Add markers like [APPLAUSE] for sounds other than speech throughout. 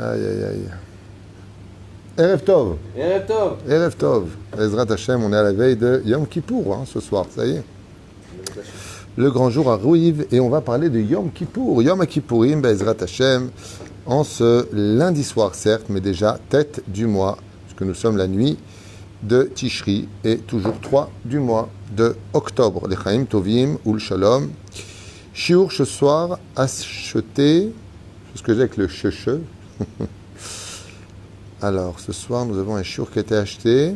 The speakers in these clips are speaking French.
Aïe, aïe, aïe. Erev Tov. Erev Tov. Erev Tov. Ezrat Hashem, on est à la veille de Yom Kippour hein, ce soir, ça y est. Le grand jour arrive et on va parler de Yom Kippour. Yom Kippourim, Bezrat Hashem, en ce lundi soir, certes, mais déjà tête du mois, puisque nous sommes la nuit de Tishri et toujours 3 du mois de octobre. Les Chaim Tovim, Ul Shalom. Shiur ce soir, acheté, ce que j'ai avec le cheche. [LAUGHS] Alors, ce soir, nous avons un shiur qui a été acheté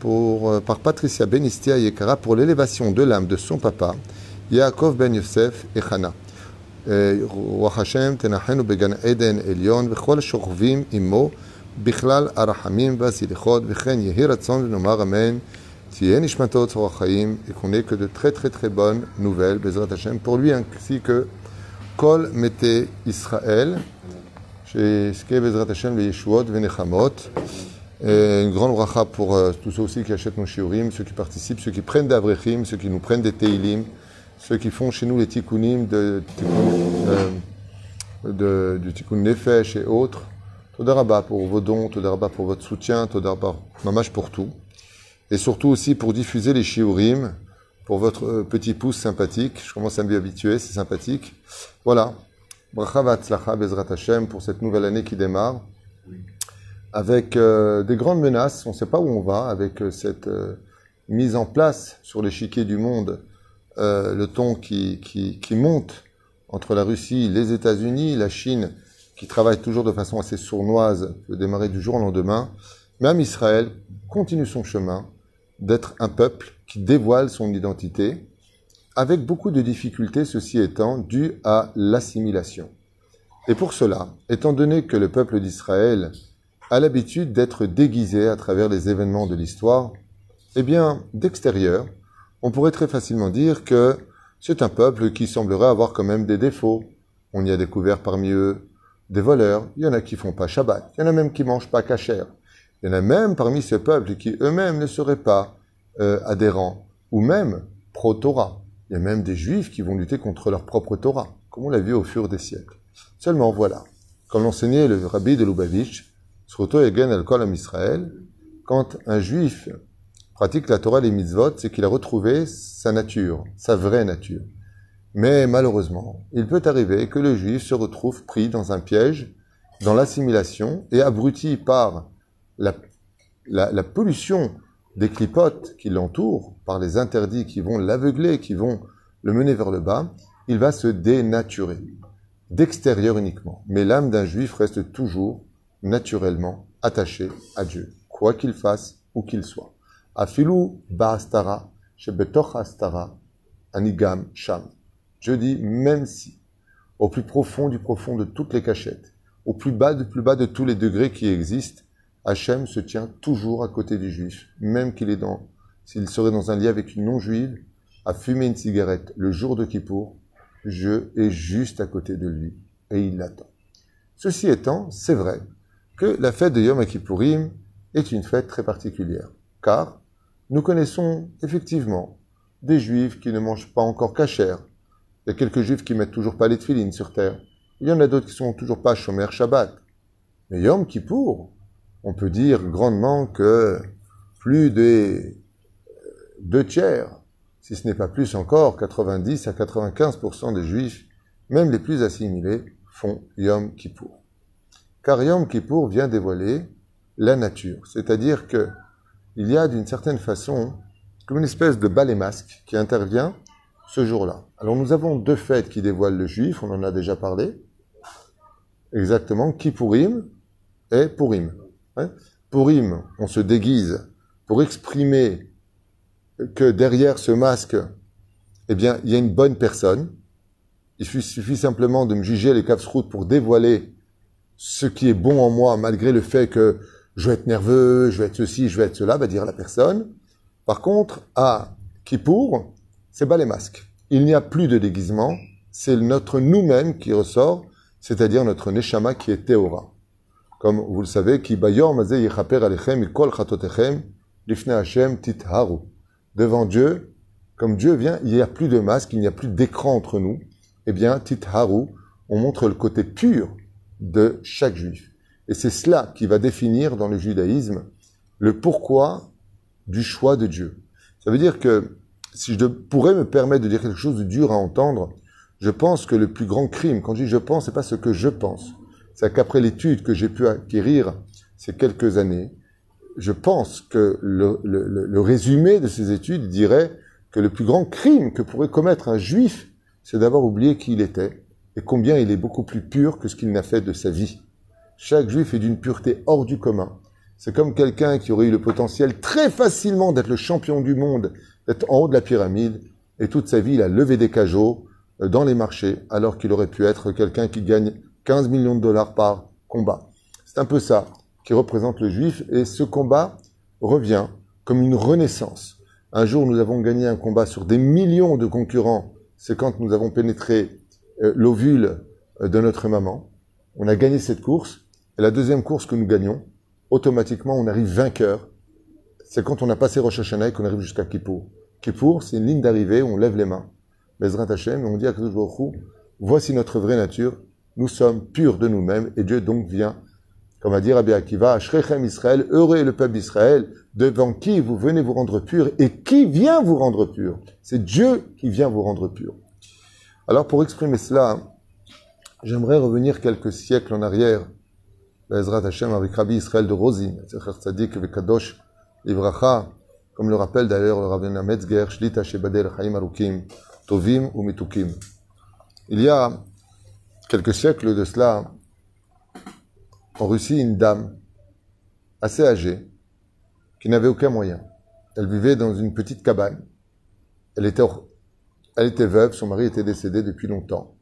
pour, euh, par Patricia Benistia Yekara pour l'élévation de l'âme de son papa, Yaakov Ben Yosef et Hana. רוח השם תנחנו בגן עדן עליון וכל השוכבים עמו בכלל הרחמים והסליחות וכן יהי רצון ונאמר אמן תהיה נשמתו צור החיים et qu'on ait que de très très très bonnes nouvelles בעזרת השם pour lui ainsi que כל מתי ישראל chez Bezrat Hashem, les Yeshuot, Venechamot. Une grande bracha pour euh, tous ceux aussi qui achètent nos shiurim, ceux qui participent, ceux qui prennent d'Avrechim, ceux qui nous prennent des Teilim, ceux qui font chez nous les Tikkunim de, de, euh, de, du Tikkun Nefesh et autres. Todaraba pour vos dons, Todaraba pour votre soutien, Todaraba mamash pour tout. Et surtout aussi pour diffuser les shiurim, pour votre euh, petit pouce sympathique. Je commence à m'y habituer, c'est sympathique. Voilà, pour cette nouvelle année qui démarre avec euh, des grandes menaces. On ne sait pas où on va avec euh, cette euh, mise en place sur l'échiquier du monde, euh, le ton qui, qui, qui, monte entre la Russie, les États-Unis, la Chine, qui travaille toujours de façon assez sournoise, peut démarrer du jour au lendemain. Même Israël continue son chemin d'être un peuple qui dévoile son identité, avec beaucoup de difficultés, ceci étant dû à l'assimilation. Et pour cela, étant donné que le peuple d'Israël a l'habitude d'être déguisé à travers les événements de l'histoire, eh bien, d'extérieur, on pourrait très facilement dire que c'est un peuple qui semblerait avoir quand même des défauts. On y a découvert parmi eux des voleurs, il y en a qui font pas Shabbat, il y en a même qui mangent pas kasher, il y en a même parmi ce peuple qui eux-mêmes ne seraient pas euh, adhérents, ou même pro-Torah. Il y a même des juifs qui vont lutter contre leur propre Torah, comme on l'a vu au fur des siècles. Seulement voilà, comme l'enseignait le rabbi de Lubavitch, Israël, quand un juif pratique la Torah et les mitzvot, c'est qu'il a retrouvé sa nature, sa vraie nature. Mais malheureusement, il peut arriver que le juif se retrouve pris dans un piège, dans l'assimilation, et abruti par la pollution des clipotes qui l'entourent, par les interdits qui vont l'aveugler, qui vont le mener vers le bas, il va se dénaturer, d'extérieur uniquement. Mais l'âme d'un juif reste toujours naturellement attaché à Dieu, quoi qu'il fasse ou qu'il soit. Afilu ba'astara, shebetoch astara, anigam sham. Je dis, même si, au plus profond du profond de toutes les cachettes, au plus bas du plus bas de tous les degrés qui existent, Hachem se tient toujours à côté du juif, même qu'il est dans, s'il serait dans un lit avec une non-juive, à fumer une cigarette le jour de Kippour, je est juste à côté de lui et il l'attend. Ceci étant, c'est vrai que la fête de Yom Kippourim est une fête très particulière, car nous connaissons effectivement des juifs qui ne mangent pas encore kasher. Il y a quelques juifs qui mettent toujours pas les tefilines sur terre. Il y en a d'autres qui sont toujours pas shomer Shabbat. Mais Yom Kippour, on peut dire grandement que plus des deux tiers, si ce n'est pas plus encore, 90 à 95% des juifs, même les plus assimilés, font Yom Kippour. Car Yom Kippour vient dévoiler la nature. C'est-à-dire que il y a d'une certaine façon comme une espèce de balai masque qui intervient ce jour-là. Alors nous avons deux fêtes qui dévoilent le juif, on en a déjà parlé. Exactement, Kippourim et Purim. Hein? Purim, on se déguise pour exprimer que derrière ce masque, eh bien, il y a une bonne personne. Il suffit simplement de me juger les routes pour dévoiler ce qui est bon en moi, malgré le fait que je vais être nerveux, je vais être ceci, je vais être cela, va dire la personne. Par contre, à Kippour, c'est pas les masques. Il n'y a plus de déguisement, c'est notre nous-mêmes qui ressort, c'est-à-dire notre neshama qui est théora. Comme vous le savez, qui alechem kol lifne Hashem titharu. Devant Dieu, comme Dieu vient, il n'y a plus de masque, il n'y a plus d'écran entre nous. Eh bien, titharu, on montre le côté pur de chaque juif. Et c'est cela qui va définir dans le judaïsme le pourquoi du choix de Dieu. Ça veut dire que si je pourrais me permettre de dire quelque chose de dur à entendre, je pense que le plus grand crime, quand je dis je pense, c'est pas ce que je pense. C'est qu'après l'étude que j'ai pu acquérir ces quelques années, je pense que le, résumé de ces études dirait que le plus grand crime que pourrait commettre un juif, c'est d'avoir oublié qui il était et combien il est beaucoup plus pur que ce qu'il n'a fait de sa vie. Chaque juif est d'une pureté hors du commun. C'est comme quelqu'un qui aurait eu le potentiel très facilement d'être le champion du monde, d'être en haut de la pyramide, et toute sa vie, il a levé des cajots euh, dans les marchés, alors qu'il aurait pu être quelqu'un qui gagne 15 millions de dollars par combat. C'est un peu ça qui représente le juif, et ce combat revient comme une renaissance. Un jour, nous avons gagné un combat sur des millions de concurrents. C'est quand nous avons pénétré euh, l'ovule euh, de notre maman. On a gagné cette course. Et la deuxième course que nous gagnons, automatiquement, on arrive vainqueur. C'est quand on a passé Rosh Hashanah qu'on arrive jusqu'à Kippour. Kippour, c'est une ligne d'arrivée où on lève les mains. Bezrat Hashem, et on dit à Kadosh voici notre vraie nature. Nous sommes purs de nous-mêmes et Dieu donc vient comme a dit Rabbi Akiva, Ashrechem Israël, heureux est le peuple d'Israël, devant qui vous venez vous rendre pur, et qui vient vous rendre pur? C'est Dieu qui vient vous rendre pur. Alors pour exprimer cela, j'aimerais revenir quelques siècles en arrière, Ezrat Hashem avec Rabbi Israël de Rosin, Tzadik Vekadosh Ivracha, comme le rappelle d'ailleurs le Rabbi Metzger, Shlita Shebadel Chaim Arukim, Tovim ou Mitukim. Il y a quelques siècles de cela, en Russie une dame assez âgée qui n'avait aucun moyen. Elle vivait dans une petite cabane. Elle était, veuve, son mari était décédé depuis longtemps.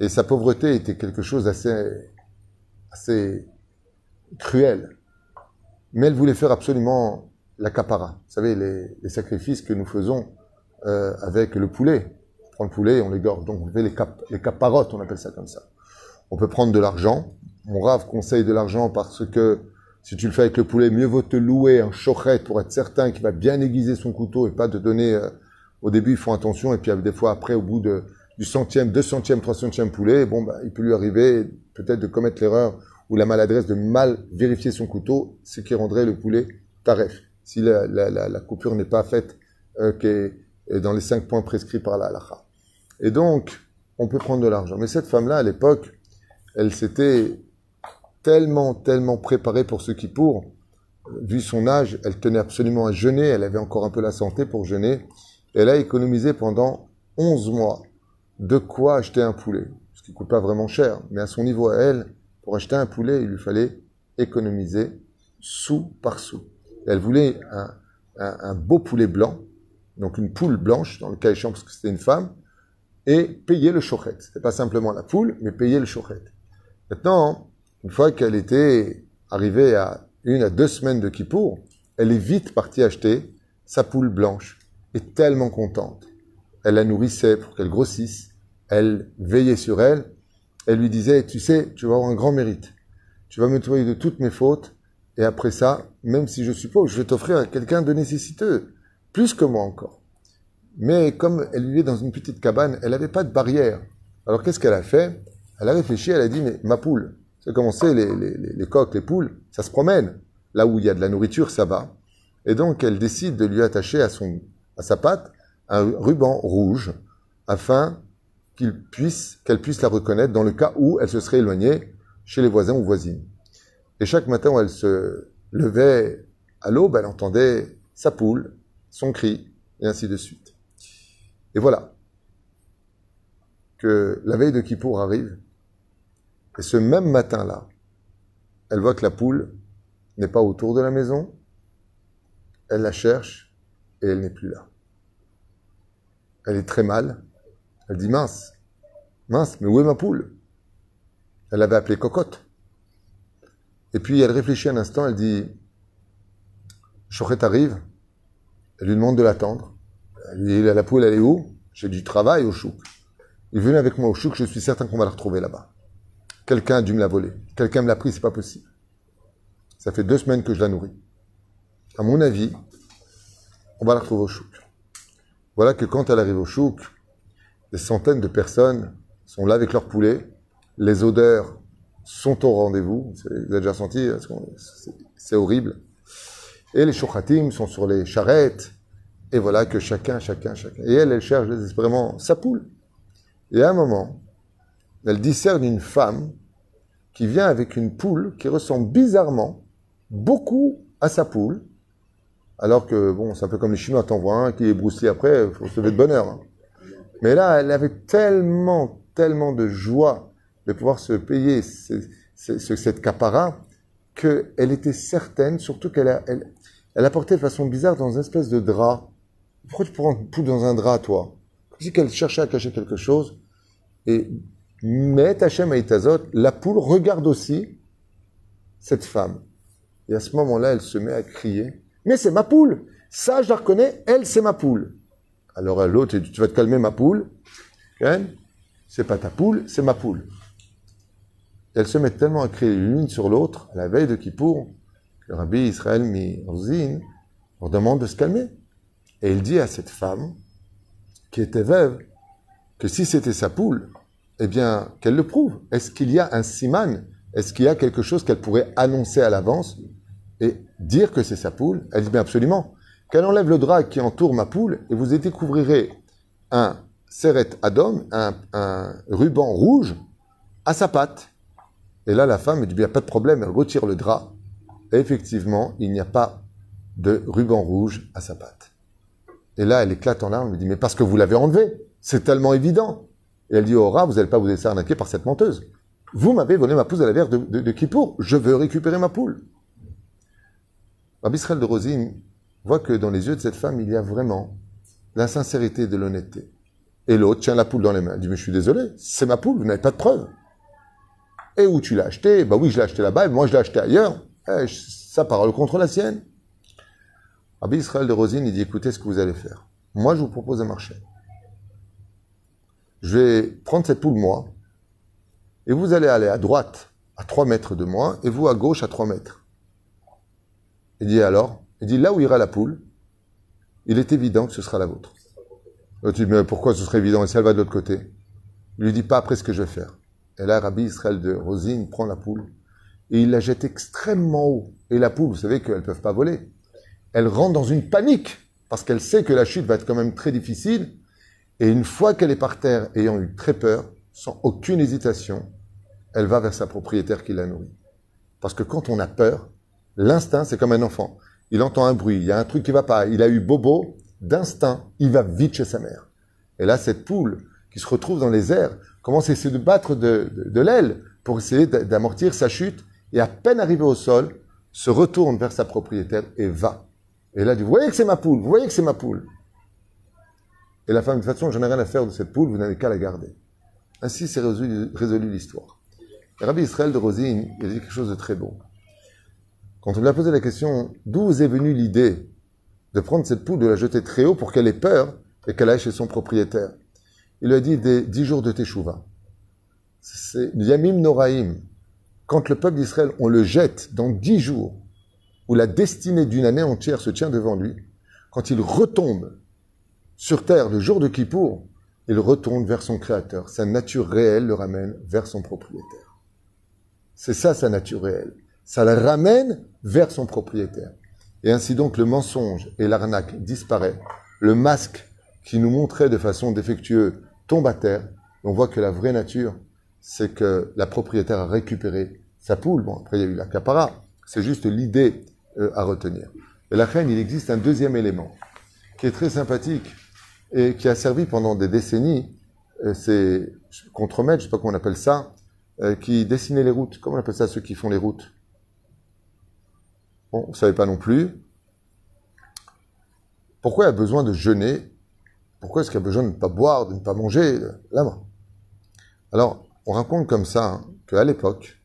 Et sa pauvreté était quelque chose d'assez assez cruel. Mais elle voulait faire absolument la capara. Vous savez, les, les sacrifices que nous faisons euh, avec le poulet. Prend le poulet et on l'égorge. Donc on fait les, cap, les caparottes, on appelle ça comme ça. On peut prendre de l'argent, mon rave conseille de l'argent parce que si tu le fais avec le poulet, mieux vaut te louer un chochet pour être certain qu'il va bien aiguiser son couteau et pas te donner. Euh, au début, ils font attention et puis des fois après, au bout de, du centième, deux centième, trois centième poulet, bon, bah, il peut lui arriver peut-être de commettre l'erreur ou la maladresse de mal vérifier son couteau, ce qui rendrait le poulet taref. Si la, la, la, coupure n'est pas faite euh, dans les cinq points prescrits par la halakha. Et donc, on peut prendre de l'argent. Mais cette femme-là, à l'époque, elle s'était tellement, tellement préparée pour ce qui pour. Vu son âge, elle tenait absolument à jeûner, elle avait encore un peu la santé pour jeûner. Elle a économisé pendant 11 mois de quoi acheter un poulet, ce qui coûte pas vraiment cher. Mais à son niveau elle, pour acheter un poulet, il lui fallait économiser sou par sou. elle voulait un, un, beau poulet blanc, donc une poule blanche, dans le cas échéant, parce que c'était une femme, et payer le chochet. C'était pas simplement la poule, mais payer le chochet. Maintenant, une fois qu'elle était arrivée à une à deux semaines de Kippour, elle est vite partie acheter sa poule blanche et tellement contente. Elle la nourrissait pour qu'elle grossisse. Elle veillait sur elle. Elle lui disait, tu sais, tu vas avoir un grand mérite. Tu vas me nettoyer de toutes mes fautes. Et après ça, même si je pauvre, je vais t'offrir à quelqu'un de nécessiteux. Plus que moi encore. Mais comme elle vivait dans une petite cabane, elle n'avait pas de barrière. Alors qu'est-ce qu'elle a fait? Elle a réfléchi, elle a dit, mais ma poule, c'est comme on sait, les, les, les, coqs, les poules, ça se promène. Là où il y a de la nourriture, ça va. Et donc, elle décide de lui attacher à, son, à sa patte un ruban rouge afin qu'il puisse, qu'elle puisse la reconnaître dans le cas où elle se serait éloignée chez les voisins ou voisines. Et chaque matin où elle se levait à l'aube, elle entendait sa poule, son cri, et ainsi de suite. Et voilà que la veille de Kippour arrive, et ce même matin-là, elle voit que la poule n'est pas autour de la maison, elle la cherche et elle n'est plus là. Elle est très mal. Elle dit mince, mince, mais où est ma poule? Elle l'avait appelée cocotte. Et puis elle réfléchit un instant, elle dit Chouchet arrive, elle lui demande de l'attendre. Elle dit La poule, elle est où? J'ai du travail au chouk. Il venait avec moi au chouk, je suis certain qu'on va la retrouver là-bas. Quelqu'un a dû me la voler. Quelqu'un me l'a pris, c'est pas possible. Ça fait deux semaines que je la nourris. À mon avis, on va la retrouver au chouk. Voilà que quand elle arrive au chouk, des centaines de personnes sont là avec leur poulet. Les odeurs sont au rendez-vous. Vous avez déjà senti, c'est horrible. Et les shochatim sont sur les charrettes. Et voilà que chacun, chacun, chacun. Et elle, elle cherche désespérément sa poule. Et à un moment, elle discerne une femme qui vient avec une poule qui ressemble bizarrement beaucoup à sa poule. Alors que, bon, c'est un peu comme les Chinois, t'envoient un qui est broussé après, il faut se lever de bonheur. Hein. Mais là, elle avait tellement, tellement de joie de pouvoir se payer cette capara qu'elle était certaine, surtout qu'elle elle, elle de façon bizarre dans une espèce de drap. Pourquoi tu prends poule dans un drap, toi? Comme si qu'elle cherchait à cacher quelque chose. Et mais Hachem Aïtazot, la poule regarde aussi cette femme. Et à ce moment-là, elle se met à crier Mais c'est ma poule Ça, je la reconnais, elle, c'est ma poule. Alors l'autre, tu vas te calmer, ma poule. C'est pas ta poule, c'est ma poule. elle se met tellement à crier l'une sur l'autre, à la veille de Kippour, que rabbi Israël Mirzin leur demande de se calmer. Et il dit à cette femme, qui était veuve, que si c'était sa poule, eh bien, qu'elle le prouve. Est-ce qu'il y a un siman? Est-ce qu'il y a quelque chose qu'elle pourrait annoncer à l'avance et dire que c'est sa poule? Elle dit bien absolument. Qu'elle enlève le drap qui entoure ma poule et vous y découvrirez un seret adom, un, un ruban rouge à sa patte. Et là, la femme dit bien pas de problème, elle retire le drap. Et effectivement, il n'y a pas de ruban rouge à sa patte. Et là, elle éclate en larmes, elle dit mais parce que vous l'avez enlevé, c'est tellement évident. Et elle dit au rat, vous n'allez pas vous laisser arnaquer par cette menteuse. Vous m'avez volé ma poule à la verre de, de, Kippour. Je veux récupérer ma poule. Rabbi de Rosine voit que dans les yeux de cette femme, il y a vraiment la sincérité et de l'honnêteté. Et l'autre tient la poule dans les mains. Il dit, mais je suis désolé, c'est ma poule, vous n'avez pas de preuve. Et où tu l'as acheté Bah oui, je l'ai acheté là-bas, et moi je l'ai acheté ailleurs. Eh, sa parole contre la sienne. Rabbi Israël de Rosine, il dit, écoutez ce que vous allez faire. Moi, je vous propose un marché je vais prendre cette poule moi, et vous allez aller à droite à 3 mètres de moi, et vous à gauche à 3 mètres. Il dit alors, il dit là où ira la poule, il est évident que ce sera la vôtre. Tu dis, mais pourquoi ce serait évident si elle va de l'autre côté? Il lui dit pas après ce que je vais faire. Et là, Rabbi Israël de Rosine prend la poule et il la jette extrêmement haut. Et la poule, vous savez qu'elles ne peuvent pas voler. Elle rentre dans une panique parce qu'elle sait que la chute va être quand même très difficile et une fois qu'elle est par terre, ayant eu très peur, sans aucune hésitation, elle va vers sa propriétaire qui la nourrit. Parce que quand on a peur, l'instinct, c'est comme un enfant. Il entend un bruit, il y a un truc qui va pas, il a eu bobo, d'instinct, il va vite chez sa mère. Et là, cette poule qui se retrouve dans les airs commence à essayer de battre de, de l'aile pour essayer d'amortir sa chute, et à peine arrivée au sol, se retourne vers sa propriétaire et va. Et là, dit, vous voyez que c'est ma poule, vous voyez que c'est ma poule. Et la femme, de toute façon, j'en ai rien à faire de cette poule, vous n'avez qu'à la garder. Ainsi, c'est résolu, l'histoire. Rabbi Israël de Rosine, il a dit quelque chose de très beau. Quand on lui a posé la question, d'où est venue l'idée de prendre cette poule, de la jeter très haut pour qu'elle ait peur et qu'elle aille chez son propriétaire? Il lui a dit des dix jours de Teshuvah. C'est Yamim Noraim. Quand le peuple d'Israël, on le jette dans dix jours, où la destinée d'une année entière se tient devant lui, quand il retombe sur terre le jour de Kippour, il retourne vers son créateur. Sa nature réelle le ramène vers son propriétaire. C'est ça sa nature réelle. Ça le ramène vers son propriétaire. Et ainsi donc le mensonge et l'arnaque disparaît. Le masque qui nous montrait de façon défectueuse tombe à terre. On voit que la vraie nature, c'est que la propriétaire a récupéré sa poule. Bon, après il y a eu la capara. C'est juste l'idée à retenir. Et la reine, il existe un deuxième élément qui est très sympathique et qui a servi pendant des décennies, euh, c'est contremaître, je sais pas comment on appelle ça, euh, qui dessinait les routes. Comment on appelle ça ceux qui font les routes? Bon, vous savez pas non plus. Pourquoi il a besoin de jeûner? Pourquoi est-ce qu'il y a besoin de ne pas boire, de ne pas manger là-bas Alors, on raconte comme ça hein, qu'à l'époque,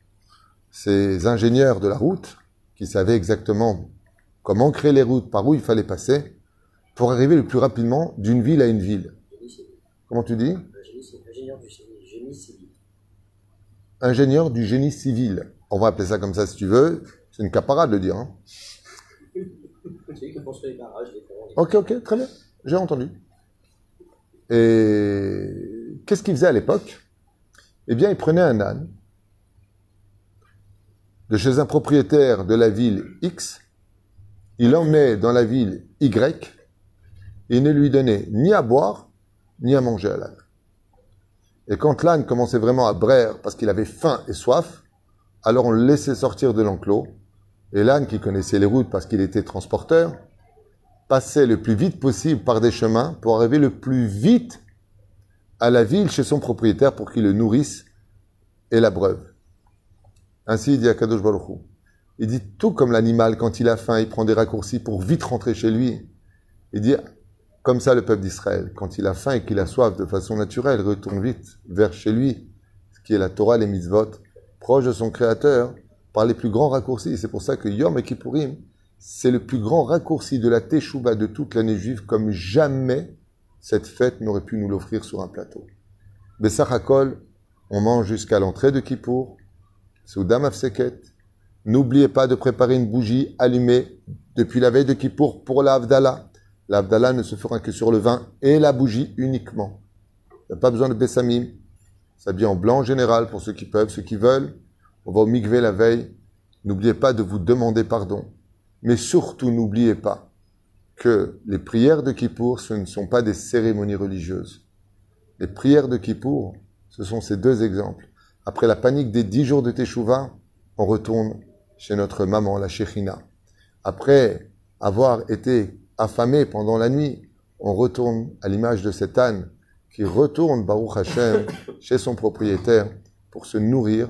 ces ingénieurs de la route, qui savaient exactement comment créer les routes, par où il fallait passer, pour arriver le plus rapidement d'une ville à une ville. Comment tu dis? Ingénieur du génie civil. On va appeler ça comme ça si tu veux. C'est une caparade de dire. Hein. Ok, ok, très bien. J'ai entendu. Et qu'est-ce qu'il faisait à l'époque? Eh bien, il prenait un âne de chez un propriétaire de la ville X, il l'emmenait dans la ville Y, et ne lui donnait ni à boire, ni à manger à l'âne. Et quand l'âne commençait vraiment à braire parce qu'il avait faim et soif, alors on le laissait sortir de l'enclos, et l'âne, qui connaissait les routes parce qu'il était transporteur, passait le plus vite possible par des chemins pour arriver le plus vite à la ville chez son propriétaire pour qu'il le nourrisse et l'abreuve. Ainsi, il dit à Kadosh Baruch Il dit tout comme l'animal, quand il a faim, il prend des raccourcis pour vite rentrer chez lui. Il dit, comme ça, le peuple d'Israël, quand il a faim et qu'il a soif de façon naturelle, retourne vite vers chez lui, ce qui est la Torah, les mitzvot, proche de son Créateur, par les plus grands raccourcis. C'est pour ça que Yom Kippourim, c'est le plus grand raccourci de la Teshuvah de toute l'année juive, comme jamais cette fête n'aurait pu nous l'offrir sur un plateau. Bessachakol, on mange jusqu'à l'entrée de Kippour, Soudam Afseket. N'oubliez pas de préparer une bougie allumée depuis la veille de Kippour pour l'Avdallah. L'Avdallah ne se fera que sur le vin et la bougie uniquement. Il n'y a pas besoin de Bessamim. S'habiller en blanc en général pour ceux qui peuvent, ceux qui veulent. On va au mikvé la veille. N'oubliez pas de vous demander pardon. Mais surtout, n'oubliez pas que les prières de Kippour, ce ne sont pas des cérémonies religieuses. Les prières de Kippour, ce sont ces deux exemples. Après la panique des dix jours de Teshuvah, on retourne chez notre maman, la Shechina. Après avoir été affamé pendant la nuit, on retourne à l'image de cet âne qui retourne, Baruch Hashem, [COUGHS] chez son propriétaire pour se nourrir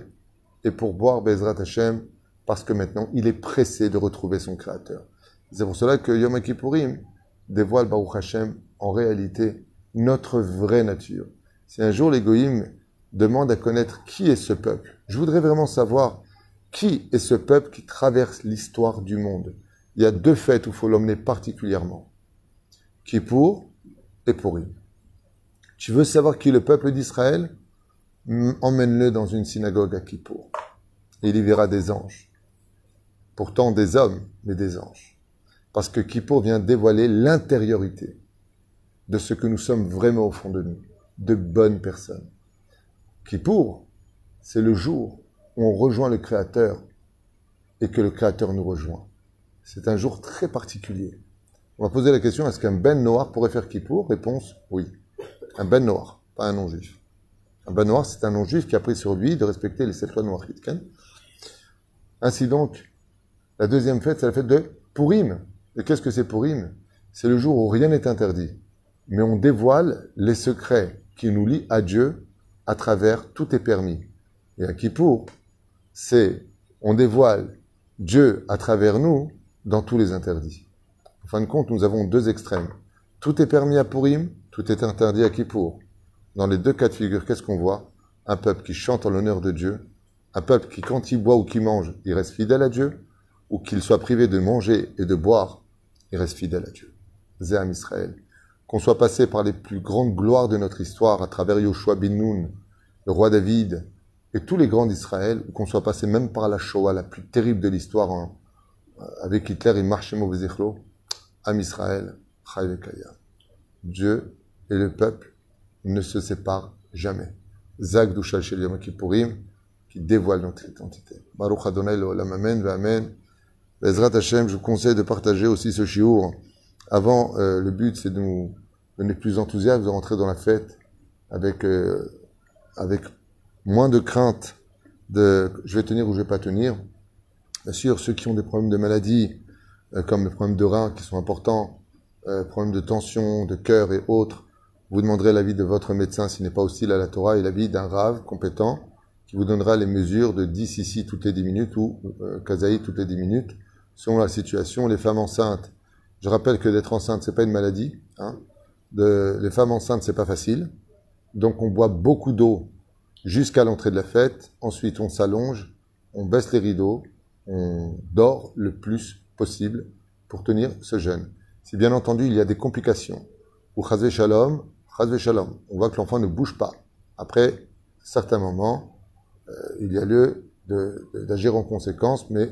et pour boire Bezrat Hashem parce que maintenant il est pressé de retrouver son Créateur. C'est pour cela que Yom Kippourim dévoile Baruch Hashem en réalité notre vraie nature. Si un jour l'égoïme demande à connaître qui est ce peuple. Je voudrais vraiment savoir qui est ce peuple qui traverse l'histoire du monde. Il y a deux fêtes où il faut l'emmener particulièrement. Kippour et Purim. Tu veux savoir qui est le peuple d'Israël? Emmène-le dans une synagogue à Kippour. Il y verra des anges. Pourtant des hommes, mais des anges. Parce que Kippour vient dévoiler l'intériorité de ce que nous sommes vraiment au fond de nous, de bonnes personnes. Kippour, c'est le jour où on rejoint le Créateur et que le Créateur nous rejoint. C'est un jour très particulier. On va poser la question, est-ce qu'un Ben Noir pourrait faire Kippour Réponse, oui. Un Ben Noir, pas un non-juif. Un Ben Noir, c'est un non-juif qui a pris sur lui de respecter les sept lois noires. Ainsi donc, la deuxième fête, c'est la fête de Purim. Et qu'est-ce que c'est Purim? C'est le jour où rien n'est interdit, mais on dévoile les secrets qui nous lient à Dieu à travers tout est permis. Et à Kippour, c'est on dévoile Dieu à travers nous dans tous les interdits. En fin de compte, nous avons deux extrêmes. Tout est permis à Purim, tout est interdit à Kippour. Dans les deux cas de figure, qu'est-ce qu'on voit? Un peuple qui chante en l'honneur de Dieu, un peuple qui, quand il boit ou qui mange, il reste fidèle à Dieu, ou qu'il soit privé de manger et de boire, il reste fidèle à Dieu. Zéam Israël qu'on soit passé par les plus grandes gloires de notre histoire à travers Yoshua bin Nun, le roi David, et tous les grands d'Israël, ou qu'on soit passé même par la Shoah, la plus terrible de l'histoire, hein, avec Hitler et Marshemo Bezichlo, Am Israël, Kaya. Dieu et le peuple ne se séparent jamais. Zag Dushal Shel Yom Kippourim, qui dévoile notre identité. Baruch Adonai Amen, Amen. Bezrat Hashem, je vous conseille de partager aussi ce shiur avant, euh, le but, c'est de nous donner plus d'enthousiasme, de rentrer dans la fête avec, euh, avec moins de crainte de je vais tenir ou je vais pas tenir. Bien sûr, ceux qui ont des problèmes de maladie, euh, comme les problèmes de reins qui sont importants, problèmes de tension, de cœur et autres, vous demanderez l'avis de votre médecin s'il n'est pas hostile à la Torah et l'avis d'un rave compétent qui vous donnera les mesures de 10 ici toutes les 10 minutes ou euh, Kazaï toutes les 10 minutes selon la situation. Les femmes enceintes, je rappelle que d'être enceinte, c'est pas une maladie. Hein. De, les femmes enceintes, c'est pas facile. Donc on boit beaucoup d'eau jusqu'à l'entrée de la fête. Ensuite, on s'allonge, on baisse les rideaux, on dort le plus possible pour tenir ce jeûne. Si bien entendu, il y a des complications. Ou chazve shalom, chazve shalom. On voit que l'enfant ne bouge pas. Après certains moments, euh, il y a lieu d'agir en conséquence, mais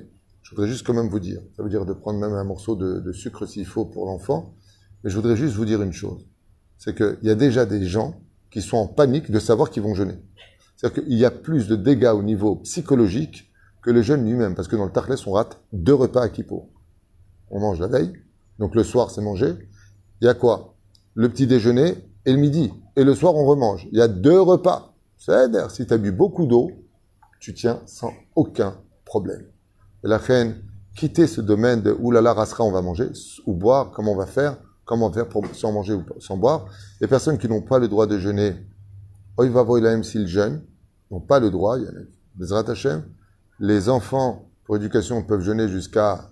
je voudrais juste quand même vous dire, ça veut dire de prendre même un morceau de, sucre s'il faut pour l'enfant, mais je voudrais juste vous dire une chose, c'est qu'il y a déjà des gens qui sont en panique de savoir qu'ils vont jeûner. C'est-à-dire qu'il y a plus de dégâts au niveau psychologique que le jeûne lui-même, parce que dans le Tachles, on rate deux repas à Kippour. On mange la veille, donc le soir, c'est manger. Il y a quoi? Le petit déjeuner et le midi. Et le soir, on remange. Il y a deux repas. C'est-à-dire, si tu as bu beaucoup d'eau, tu tiens sans aucun problème. Et la reine, quitter ce domaine de oulala, rasera, on va manger, ou boire, comment on va faire, comment faire pour sans manger ou sans boire. Les personnes qui n'ont pas le droit de jeûner, oy va voilaem s'ils jeûnent, n'ont pas le droit, il y a les. Les enfants, pour éducation, peuvent jeûner jusqu'à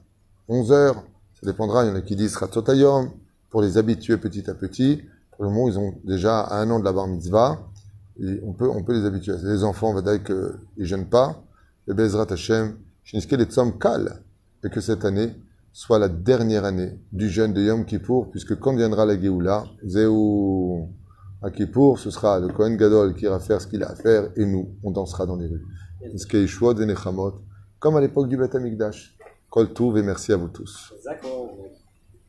11 heures. Ça dépendra, il y en a qui disent ratotayom, pour les habituer petit à petit. Pour le moment, ils ont déjà un an de la bar mitzvah. On peut, on peut les habituer. Les enfants, on va dire qu'ils ne jeûnent pas. Et Bezrat Hashem, Et que cette année soit la dernière année du jeûne de Yom Kippour, puisque quand viendra la Géoula, Zéou à Kippour, ce sera le Kohen Gadol qui ira faire ce qu'il a à faire, et nous, on dansera dans les rues. Comme à l'époque du Beth Amikdash. Kol et merci à vous tous.